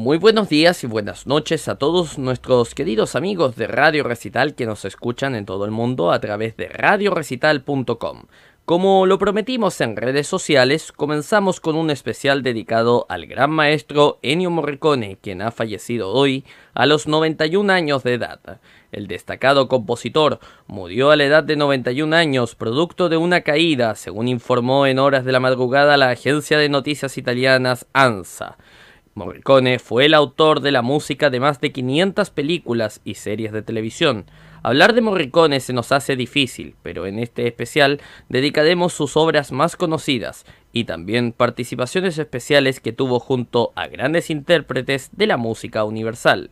Muy buenos días y buenas noches a todos nuestros queridos amigos de Radio Recital que nos escuchan en todo el mundo a través de radiorecital.com. Como lo prometimos en redes sociales, comenzamos con un especial dedicado al gran maestro Ennio Morricone, quien ha fallecido hoy a los 91 años de edad. El destacado compositor murió a la edad de 91 años producto de una caída, según informó en horas de la madrugada la agencia de noticias italianas ANSA. Morricone fue el autor de la música de más de 500 películas y series de televisión. Hablar de Morricone se nos hace difícil, pero en este especial dedicaremos sus obras más conocidas y también participaciones especiales que tuvo junto a grandes intérpretes de la música universal.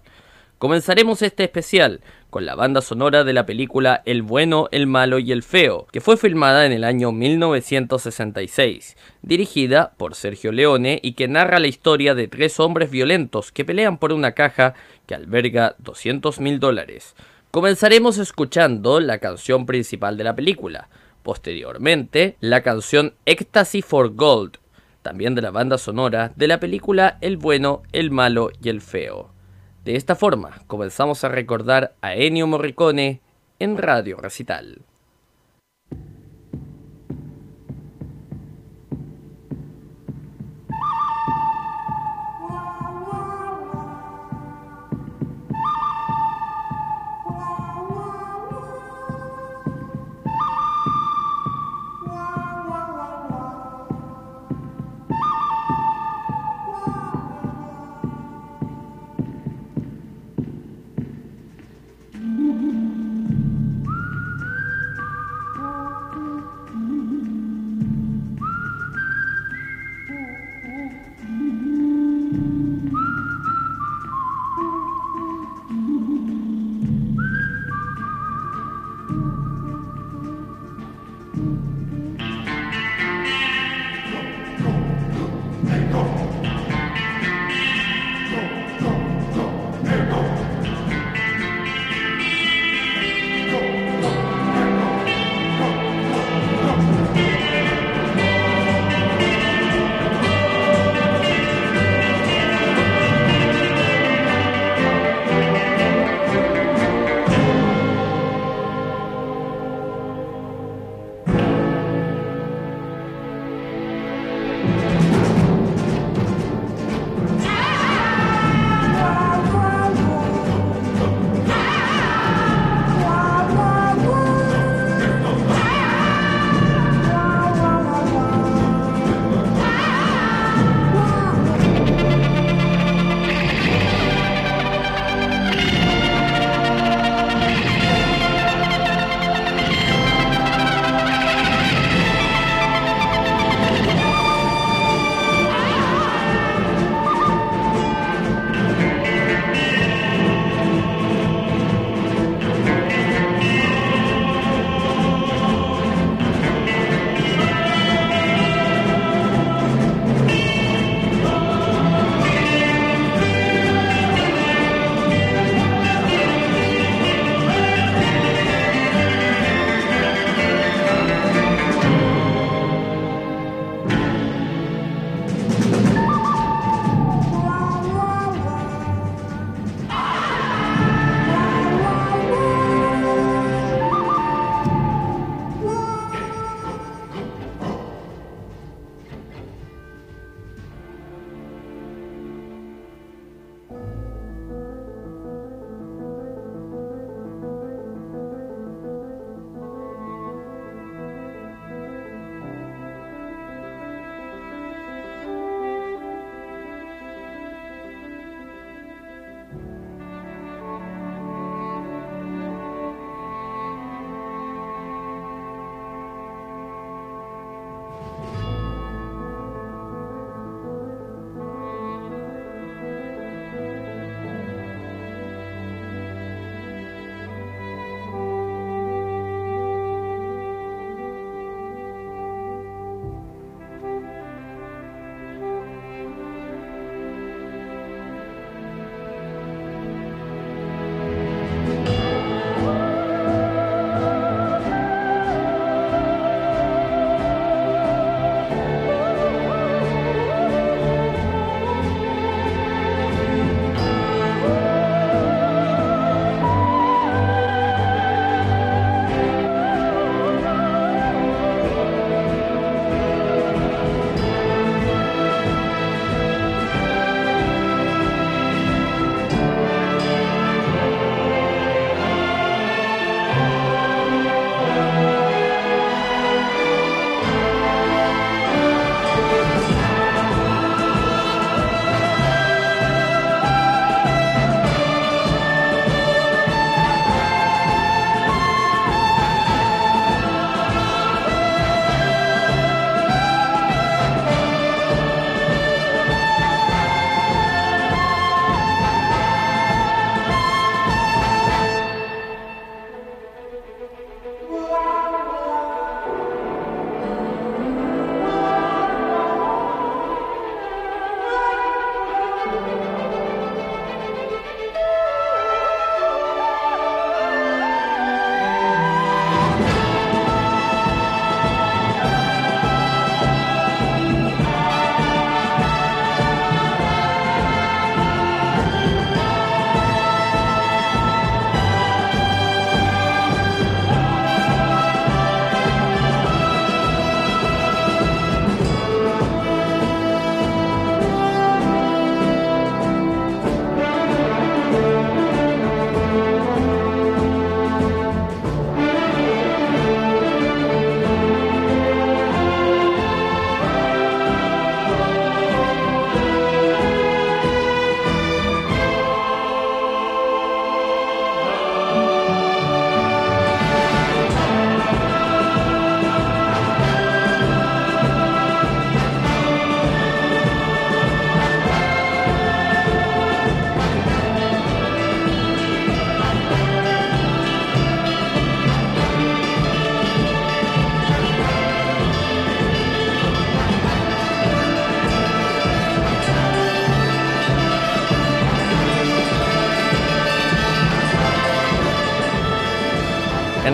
Comenzaremos este especial con la banda sonora de la película El bueno, el malo y el feo, que fue filmada en el año 1966, dirigida por Sergio Leone y que narra la historia de tres hombres violentos que pelean por una caja que alberga 200 mil dólares. Comenzaremos escuchando la canción principal de la película, posteriormente la canción Ecstasy for Gold, también de la banda sonora de la película El bueno, el malo y el feo. De esta forma, comenzamos a recordar a Ennio Morricone en Radio Recital.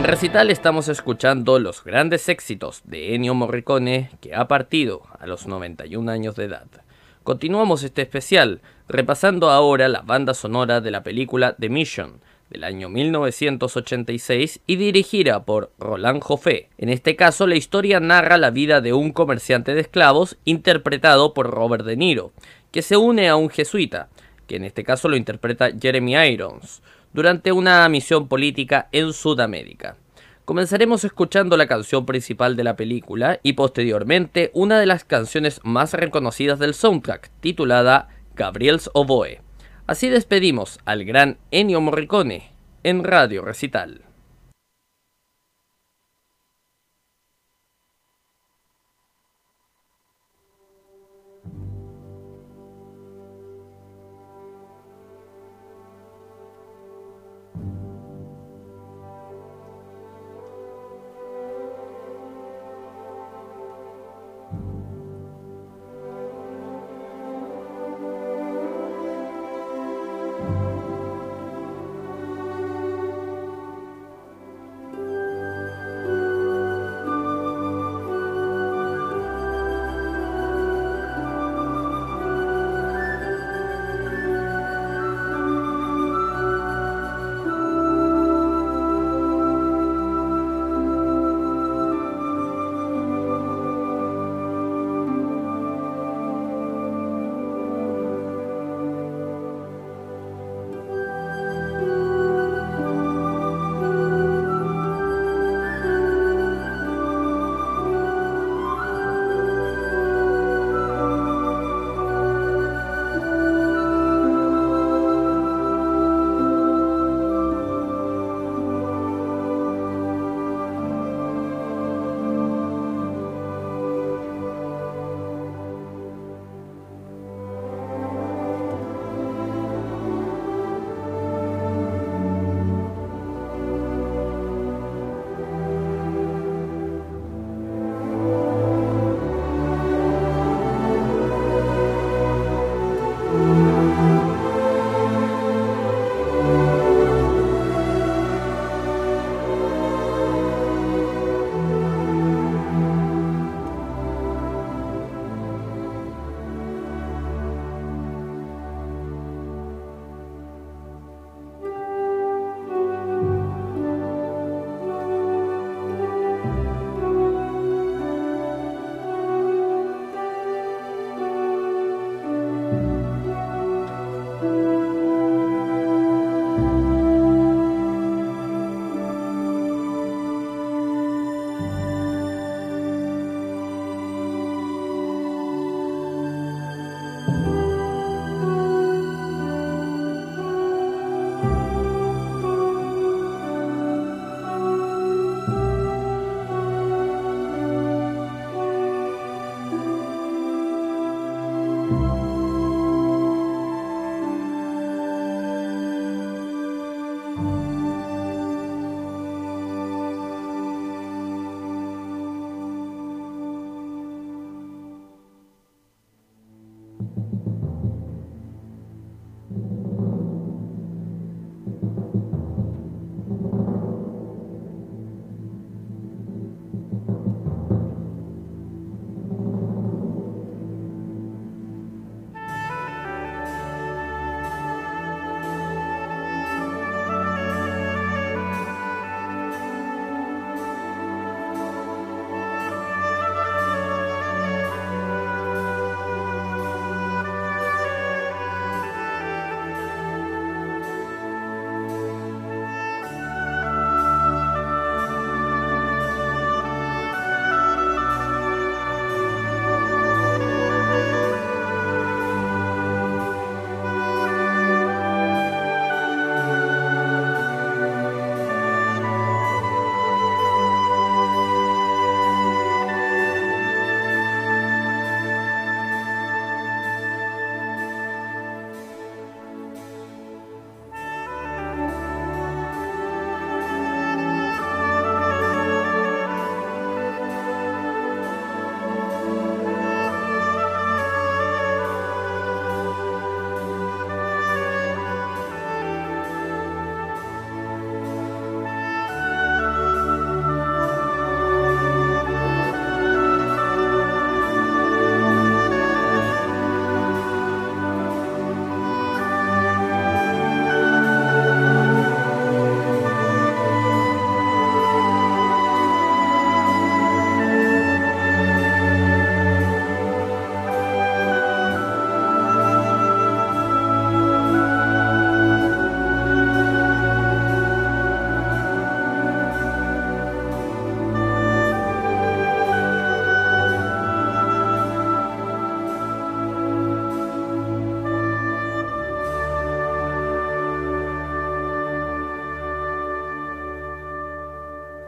En recital estamos escuchando los grandes éxitos de Ennio Morricone que ha partido a los 91 años de edad. Continuamos este especial repasando ahora la banda sonora de la película The Mission del año 1986 y dirigida por Roland Joffé. En este caso la historia narra la vida de un comerciante de esclavos interpretado por Robert De Niro, que se une a un jesuita, que en este caso lo interpreta Jeremy Irons durante una misión política en Sudamérica. Comenzaremos escuchando la canción principal de la película y posteriormente una de las canciones más reconocidas del soundtrack, titulada Gabriel's Oboe. Así despedimos al gran Ennio Morricone en Radio Recital.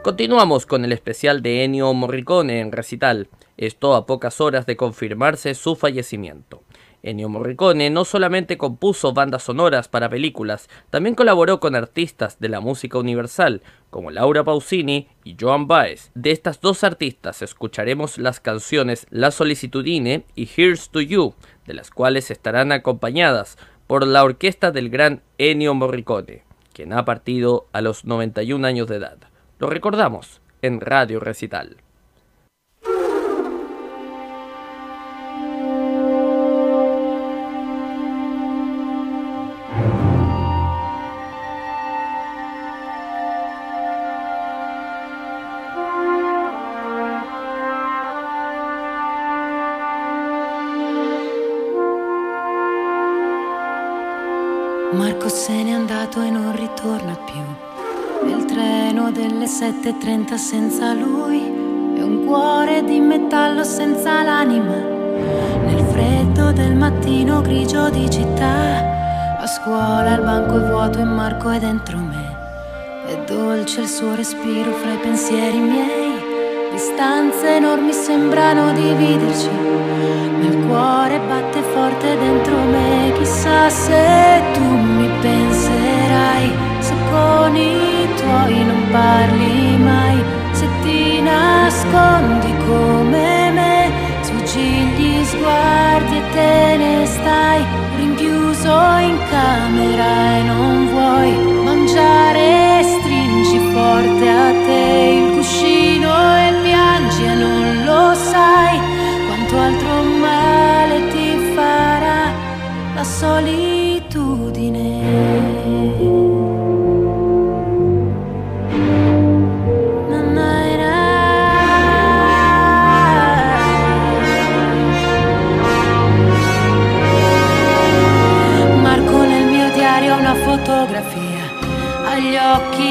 Continuamos con el especial de Ennio Morricone en recital, esto a pocas horas de confirmarse su fallecimiento. Ennio Morricone no solamente compuso bandas sonoras para películas, también colaboró con artistas de la música universal, como Laura Pausini y Joan Baez. De estas dos artistas escucharemos las canciones La Solicitudine y Here's to You, de las cuales estarán acompañadas por la orquesta del gran Ennio Morricone, quien ha partido a los 91 años de edad. Lo recordamos en Radio Recital. Marco se n'è andato e non ritorna più nel treno delle 7.30 senza lui è un cuore di metallo senza l'anima. Nel freddo del mattino grigio di città, a scuola il banco è vuoto e Marco è dentro me. È dolce il suo respiro fra i pensieri miei. Distanze enormi sembrano dividerci. Nel cuore batte forte dentro me. Chissà se tu mi penserai, se con i tuoi non parli mai, se ti nascondi come me, sfuggi gli sguardi e te ne stai, rinchiuso in camera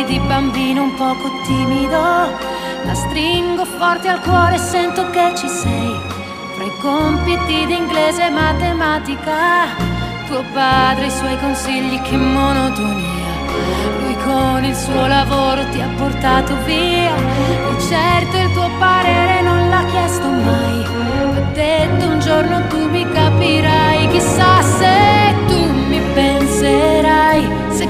di bambino un poco timido. La stringo forte al cuore e sento che ci sei. Fra i compiti di inglese e matematica, tuo padre i suoi consigli, che monotonia. Lui con il suo lavoro ti ha portato via. E certo il tuo parere non l'ha chiesto mai. Ha detto un giorno tu mi capirai, chissà se tu mi penserai se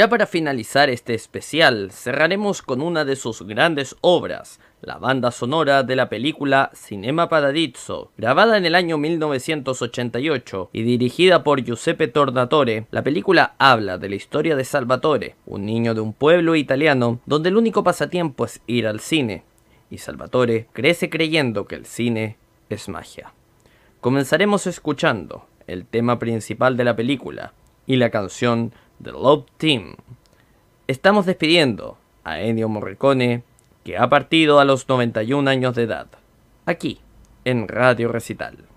Ya para finalizar este especial, cerraremos con una de sus grandes obras, la banda sonora de la película Cinema Paradiso, grabada en el año 1988 y dirigida por Giuseppe Tornatore. La película habla de la historia de Salvatore, un niño de un pueblo italiano donde el único pasatiempo es ir al cine, y Salvatore crece creyendo que el cine es magia. Comenzaremos escuchando el tema principal de la película y la canción The Love Team. Estamos despidiendo a Ennio Morricone, que ha partido a los 91 años de edad, aquí en Radio Recital.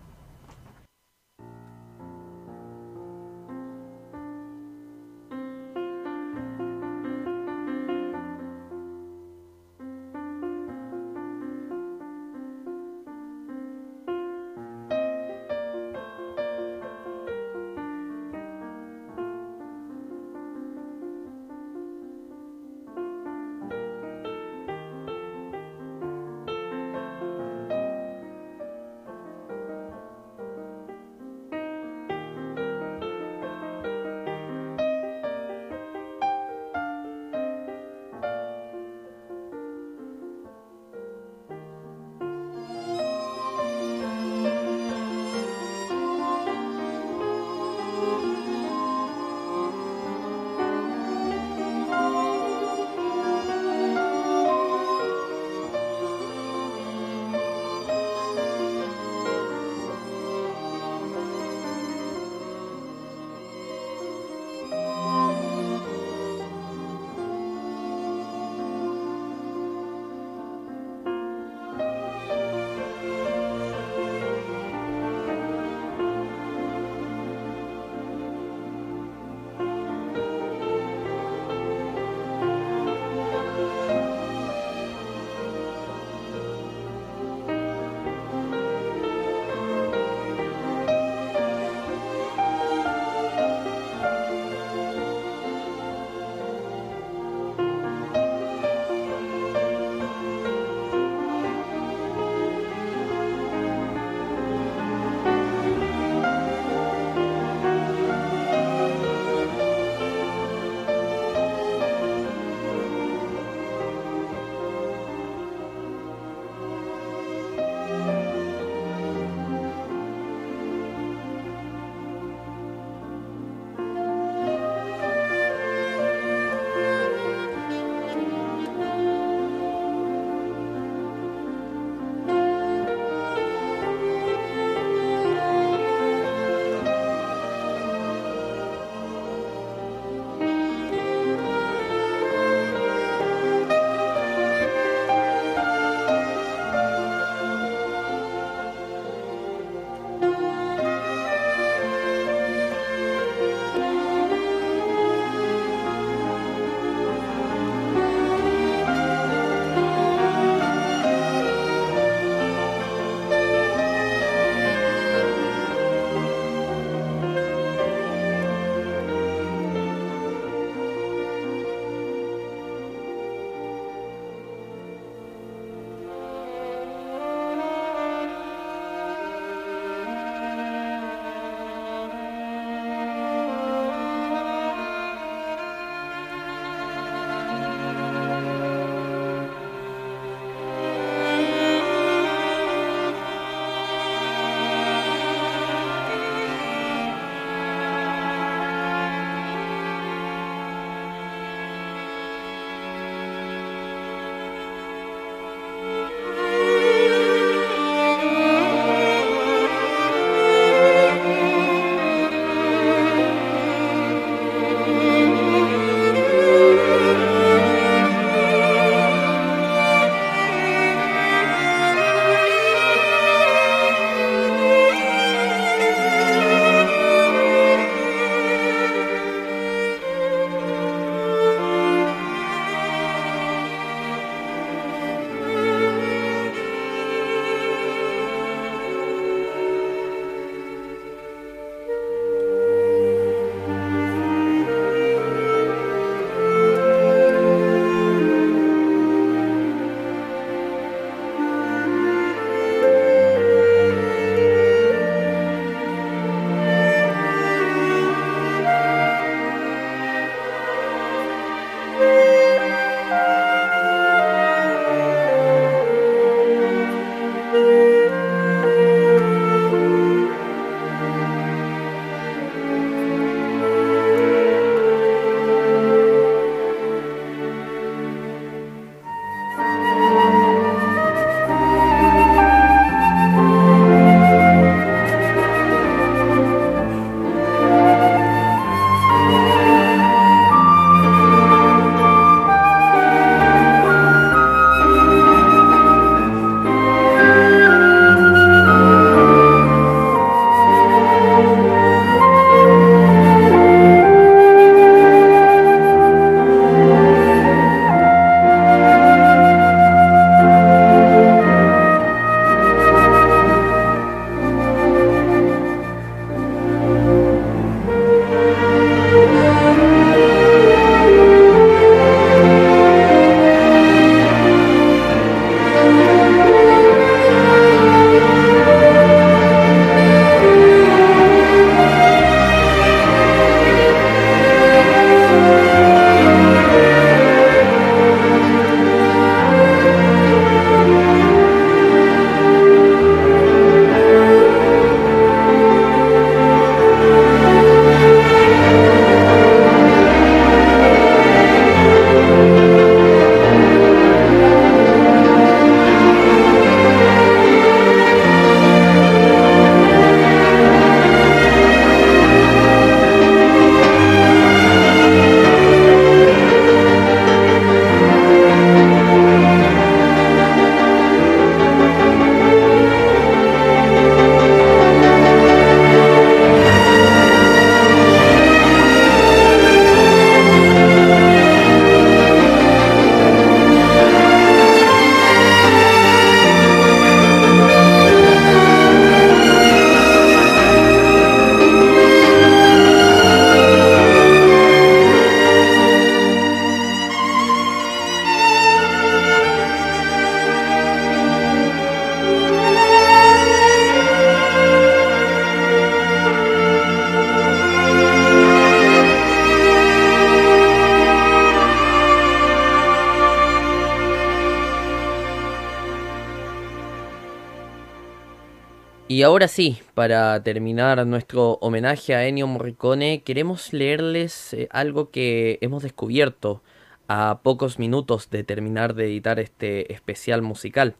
Y ahora sí, para terminar nuestro homenaje a Ennio Morricone, queremos leerles eh, algo que hemos descubierto a pocos minutos de terminar de editar este especial musical.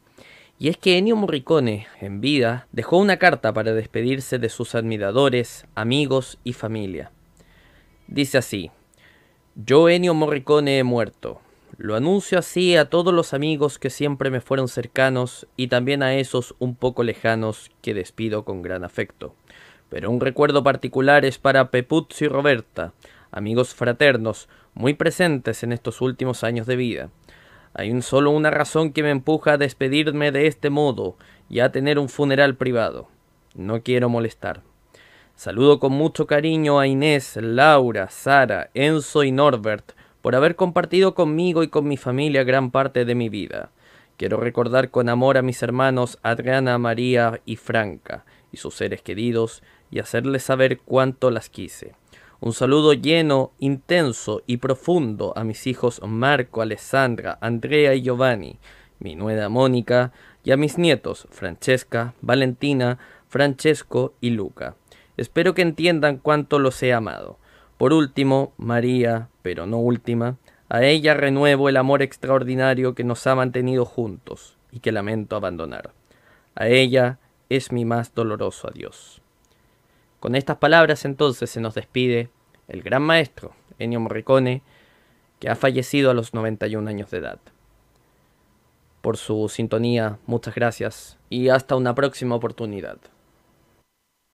Y es que Ennio Morricone, en vida, dejó una carta para despedirse de sus admiradores, amigos y familia. Dice así, Yo Ennio Morricone he muerto. Lo anuncio así a todos los amigos que siempre me fueron cercanos y también a esos un poco lejanos que despido con gran afecto. Pero un recuerdo particular es para Pepuzzi y Roberta, amigos fraternos, muy presentes en estos últimos años de vida. Hay un solo una razón que me empuja a despedirme de este modo y a tener un funeral privado. No quiero molestar. Saludo con mucho cariño a Inés, Laura, Sara, Enzo y Norbert, por haber compartido conmigo y con mi familia gran parte de mi vida. Quiero recordar con amor a mis hermanos Adriana, María y Franca, y sus seres queridos, y hacerles saber cuánto las quise. Un saludo lleno, intenso y profundo a mis hijos Marco, Alessandra, Andrea y Giovanni, mi nuera Mónica, y a mis nietos Francesca, Valentina, Francesco y Luca. Espero que entiendan cuánto los he amado. Por último, María, pero no última, a ella renuevo el amor extraordinario que nos ha mantenido juntos y que lamento abandonar. A ella es mi más doloroso adiós. Con estas palabras entonces se nos despide el gran maestro Ennio Morricone, que ha fallecido a los 91 años de edad. Por su sintonía, muchas gracias y hasta una próxima oportunidad.